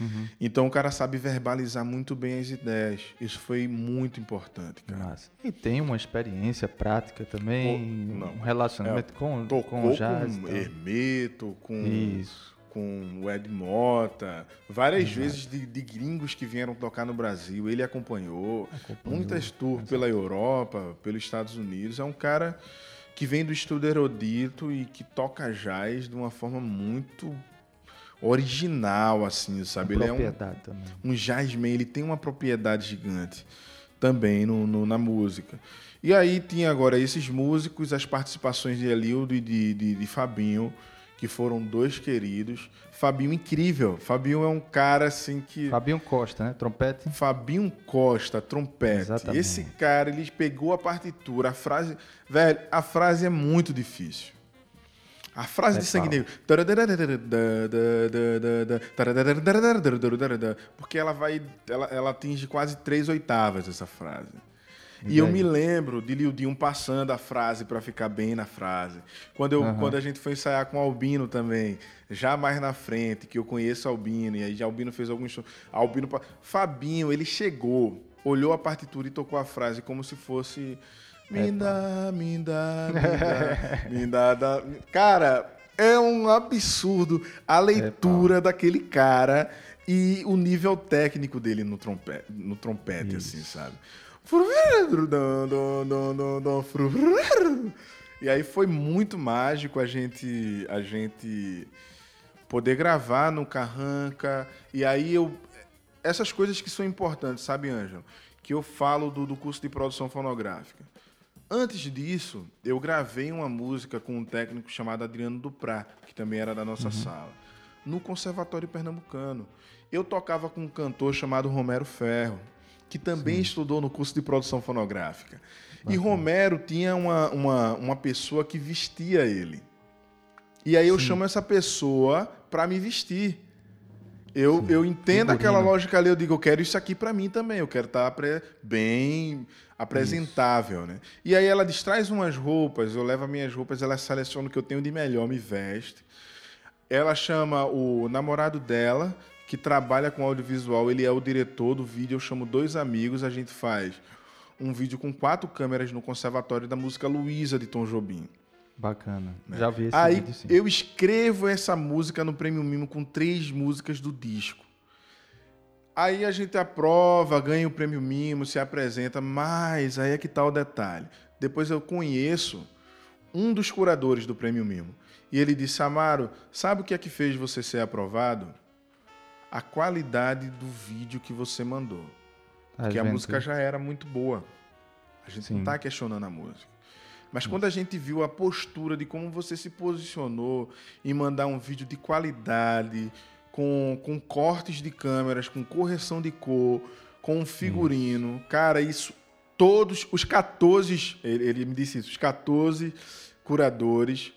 Uhum. Então o cara sabe verbalizar muito bem as ideias. Isso foi muito importante, cara. Nossa. E tem uma experiência prática também, Pô, um relacionamento é, com, com o jazz. Com Hermeto, com, Isso. com o Ed Mota, várias Exato. vezes de, de, gringos que vieram tocar no Brasil. Ele acompanhou, acompanhou muitas tours pela Europa, pelos Estados Unidos. É um cara que vem do estudo erudito e que toca jazz de uma forma muito original, assim, sabe? Ele é um, também. um jazzman, ele tem uma propriedade gigante também no, no, na música. E aí tinha agora esses músicos, as participações de Elildo e de, de, de Fabinho, que foram dois queridos. Fabinho incrível. Fabinho é um cara assim que. Fabinho Costa, né? Trompete. Fabinho Costa, trompete. Exatamente. Esse cara, ele pegou a partitura, a frase. Velho, a frase é muito difícil. A frase é de sangue negro. Porque ela vai. Ela, ela atinge quase três oitavas essa frase. E, e eu me lembro de Lildinho passando a frase para ficar bem na frase. Quando, eu, uhum. quando a gente foi ensaiar com o Albino também, já mais na frente, que eu conheço Albino, e aí já Albino fez alguns shows. Albino. Fabinho, ele chegou, olhou a partitura e tocou a frase como se fosse me dá, me dá, me dá, me dá, dá. Cara, é um absurdo a leitura é daquele cara e o nível técnico dele no trompete, no trompete assim, sabe? E aí foi muito mágico a gente, a gente poder gravar no Carranca. E aí eu. Essas coisas que são importantes, sabe, Ângelo? Que eu falo do, do curso de produção fonográfica. Antes disso, eu gravei uma música com um técnico chamado Adriano Duprá, que também era da nossa uhum. sala, no Conservatório Pernambucano. Eu tocava com um cantor chamado Romero Ferro, que também Sim. estudou no curso de produção fonográfica. Bacana. E Romero tinha uma, uma, uma pessoa que vestia ele. E aí eu Sim. chamo essa pessoa para me vestir. Eu, eu entendo aquela lógica ali, eu digo, eu quero isso aqui para mim também, eu quero estar tá bem apresentável, Isso. né? E aí ela diz, traz umas roupas, eu levo as minhas roupas, ela seleciona o que eu tenho de melhor, me veste. Ela chama o namorado dela, que trabalha com audiovisual, ele é o diretor do vídeo, eu chamo dois amigos, a gente faz um vídeo com quatro câmeras no Conservatório da Música Luísa de Tom Jobim. Bacana. Né? Já vi esse Aí vídeo, sim. eu escrevo essa música no Prêmio Mimo com três músicas do disco. Aí a gente aprova, ganha o prêmio Mimo, se apresenta, mas aí é que está o detalhe. Depois eu conheço um dos curadores do prêmio Mimo. E ele disse: Amaro, sabe o que é que fez você ser aprovado? A qualidade do vídeo que você mandou. Tá Porque a música já era muito boa. A gente Sim. não está questionando a música. Mas quando a gente viu a postura de como você se posicionou em mandar um vídeo de qualidade, com, com cortes de câmeras, com correção de cor, com um figurino. Cara, isso. Todos os 14, ele, ele me disse isso, os 14 curadores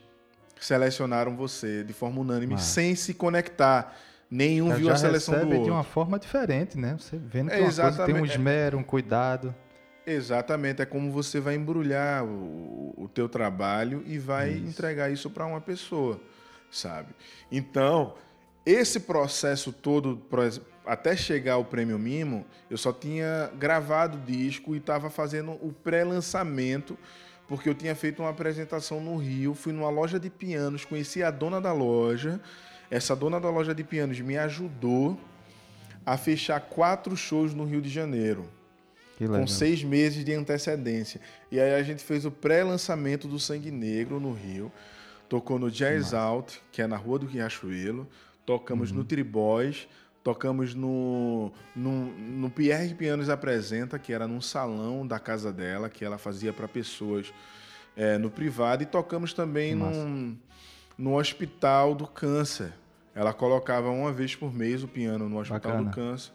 selecionaram você de forma unânime, Mas... sem se conectar. Nenhum já viu já a seleção do outro. de uma forma diferente, né? Você vendo que é, tem um esmero, um cuidado. Exatamente, é como você vai embrulhar o, o teu trabalho e vai isso. entregar isso para uma pessoa, sabe? Então, esse processo todo, até chegar ao Prêmio Mimo, eu só tinha gravado o disco e estava fazendo o pré-lançamento, porque eu tinha feito uma apresentação no Rio, fui numa loja de pianos, conheci a dona da loja. Essa dona da loja de pianos me ajudou a fechar quatro shows no Rio de Janeiro. Com seis meses de antecedência. E aí a gente fez o pré-lançamento do Sangue Negro no Rio. Tocou no Jazz Out, que é na Rua do Riachuelo. Tocamos uhum. no Triboys, Tocamos no, no, no Pierre Pianos Apresenta, que era num salão da casa dela, que ela fazia para pessoas é, no privado. E tocamos também num, no Hospital do Câncer. Ela colocava uma vez por mês o piano no Hospital Bacana. do Câncer.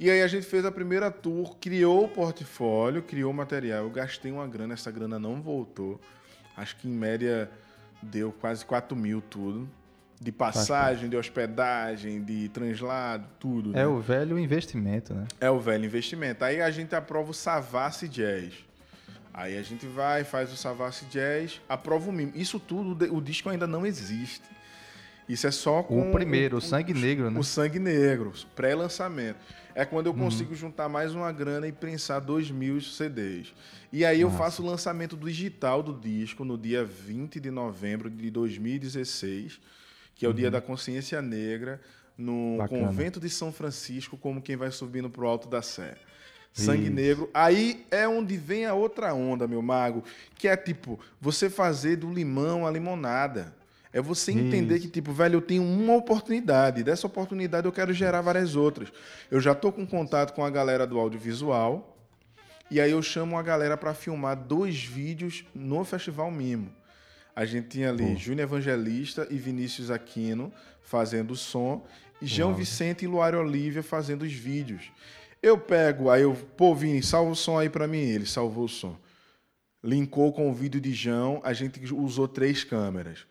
E aí a gente fez a primeira tour, criou o portfólio, criou o material. Eu gastei uma grana, essa grana não voltou. Acho que em média deu quase 4 mil tudo. De passagem, de hospedagem, de translado, tudo. É né? o velho investimento, né? É o velho investimento. Aí a gente aprova o Savassi Jazz. Aí a gente vai, faz o Savassi Jazz, aprova o mimo. Isso tudo, o disco ainda não existe. Isso é só com. O primeiro, o, o Sangue Negro, né? O Sangue Negro, pré-lançamento. É quando eu uhum. consigo uhum. juntar mais uma grana e prensar dois mil CDs. E aí Nossa. eu faço o lançamento digital do disco no dia 20 de novembro de 2016 que é o uhum. Dia da Consciência Negra, no Bacana. Convento de São Francisco, como quem vai subindo para o Alto da Sé. Sangue Isso. Negro. Aí é onde vem a outra onda, meu mago, que é tipo, você fazer do limão a limonada. É você entender Isso. que, tipo, velho, eu tenho uma oportunidade. Dessa oportunidade eu quero gerar várias outras. Eu já tô com contato com a galera do audiovisual. E aí eu chamo a galera para filmar dois vídeos no Festival Mimo. A gente tinha ali Júnior Evangelista e Vinícius Aquino fazendo o som, e João Vicente e Luário Olívia fazendo os vídeos. Eu pego, aí eu, pô, Vini, salva o som aí para mim. Ele salvou o som. Linkou com o vídeo de João, a gente usou três câmeras.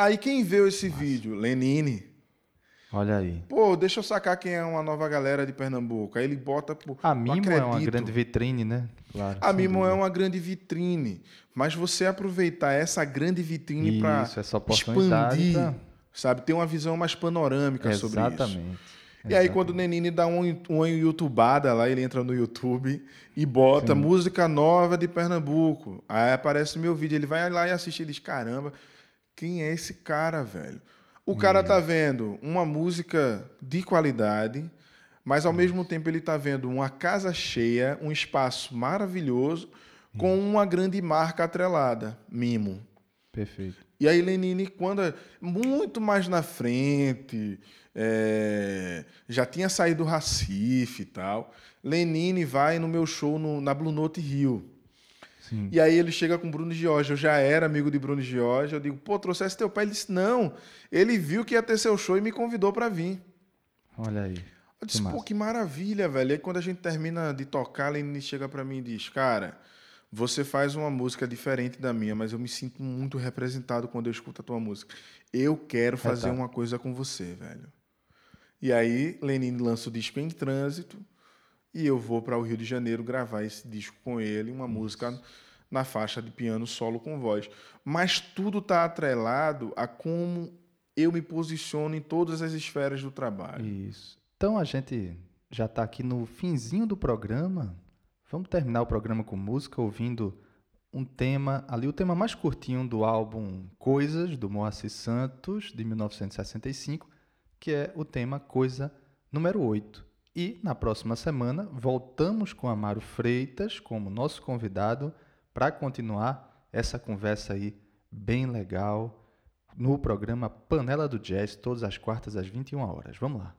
Aí quem viu esse Nossa. vídeo? Lenine. Olha aí. Pô, deixa eu sacar quem é uma nova galera de Pernambuco. Aí ele bota. Pô, a Mimo é uma grande vitrine, né? Claro. A Mimo é uma grande vitrine. Mas você aproveitar essa grande vitrine para expandir, pra... sabe? Ter uma visão mais panorâmica sobre isso. Exatamente. E aí, quando o Nenine dá um, uma youtubada lá, ele entra no YouTube e bota Sim. música nova de Pernambuco. Aí aparece o meu vídeo, ele vai lá e assiste e diz: caramba, quem é esse cara, velho? O cara tá vendo uma música de qualidade, mas ao mesmo tempo ele tá vendo uma casa cheia, um espaço maravilhoso, com uma grande marca atrelada, Mimo. Perfeito. E aí Lenine, quando muito mais na frente, é, já tinha saído do Recife e tal, Lenine vai no meu show no, na Blue Note Rio. Sim. E aí ele chega com Bruno Jorge. Eu já era amigo de Bruno Jorge. Eu digo, pô, trouxesse teu pai? Ele disse, não. Ele viu que ia ter seu show e me convidou para vir. Olha aí. Eu disse, que pô, que maravilha, velho. E aí quando a gente termina de tocar, ele chega para mim e diz, cara, você faz uma música diferente da minha, mas eu me sinto muito representado quando eu escuto a tua música. Eu quero fazer é, tá. uma coisa com você, velho. E aí, Lenin lança o disco em trânsito. E eu vou para o Rio de Janeiro gravar esse disco com ele, uma música na faixa de piano solo com voz. Mas tudo está atrelado a como eu me posiciono em todas as esferas do trabalho. Isso. Então a gente já está aqui no finzinho do programa. Vamos terminar o programa com música, ouvindo um tema, ali o tema mais curtinho do álbum Coisas, do Moacir Santos, de 1965, que é o tema Coisa número 8. E na próxima semana voltamos com Amaro Freitas como nosso convidado para continuar essa conversa aí bem legal no programa Panela do Jazz, todas as quartas às 21 horas. Vamos lá.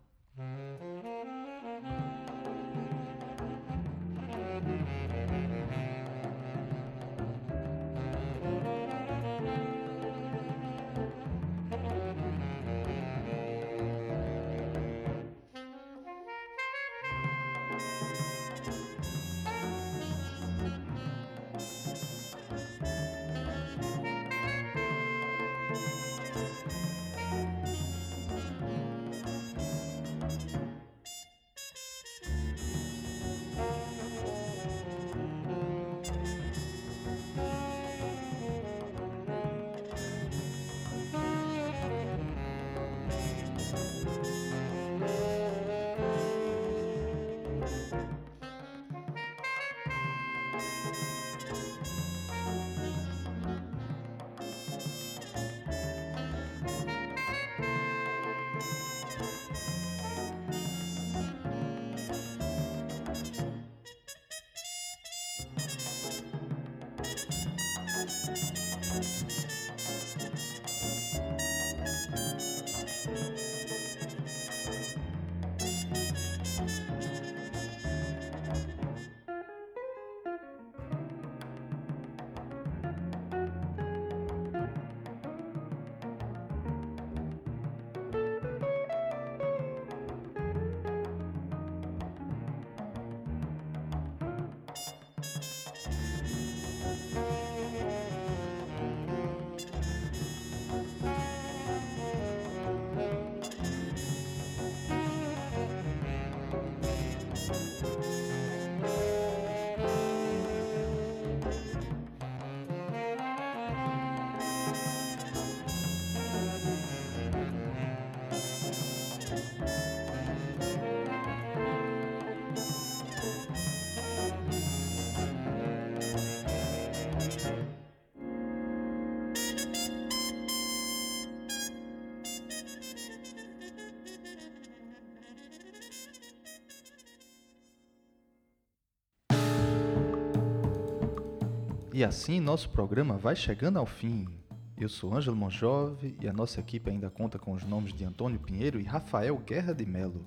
E assim nosso programa vai chegando ao fim. Eu sou Ângelo Monjove e a nossa equipe ainda conta com os nomes de Antônio Pinheiro e Rafael Guerra de Melo.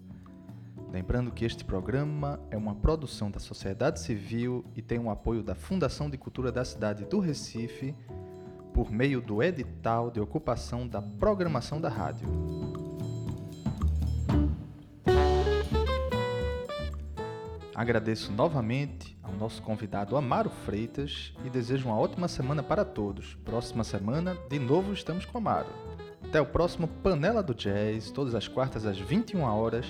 Lembrando que este programa é uma produção da sociedade civil e tem o apoio da Fundação de Cultura da cidade do Recife por meio do edital de ocupação da programação da rádio. Agradeço novamente ao nosso convidado Amaro Freitas e desejo uma ótima semana para todos. Próxima semana, de novo, estamos com Amaro. Até o próximo Panela do Jazz, todas as quartas às 21 horas,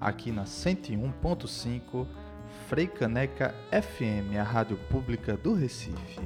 aqui na 101.5 Frei Caneca FM, a rádio pública do Recife.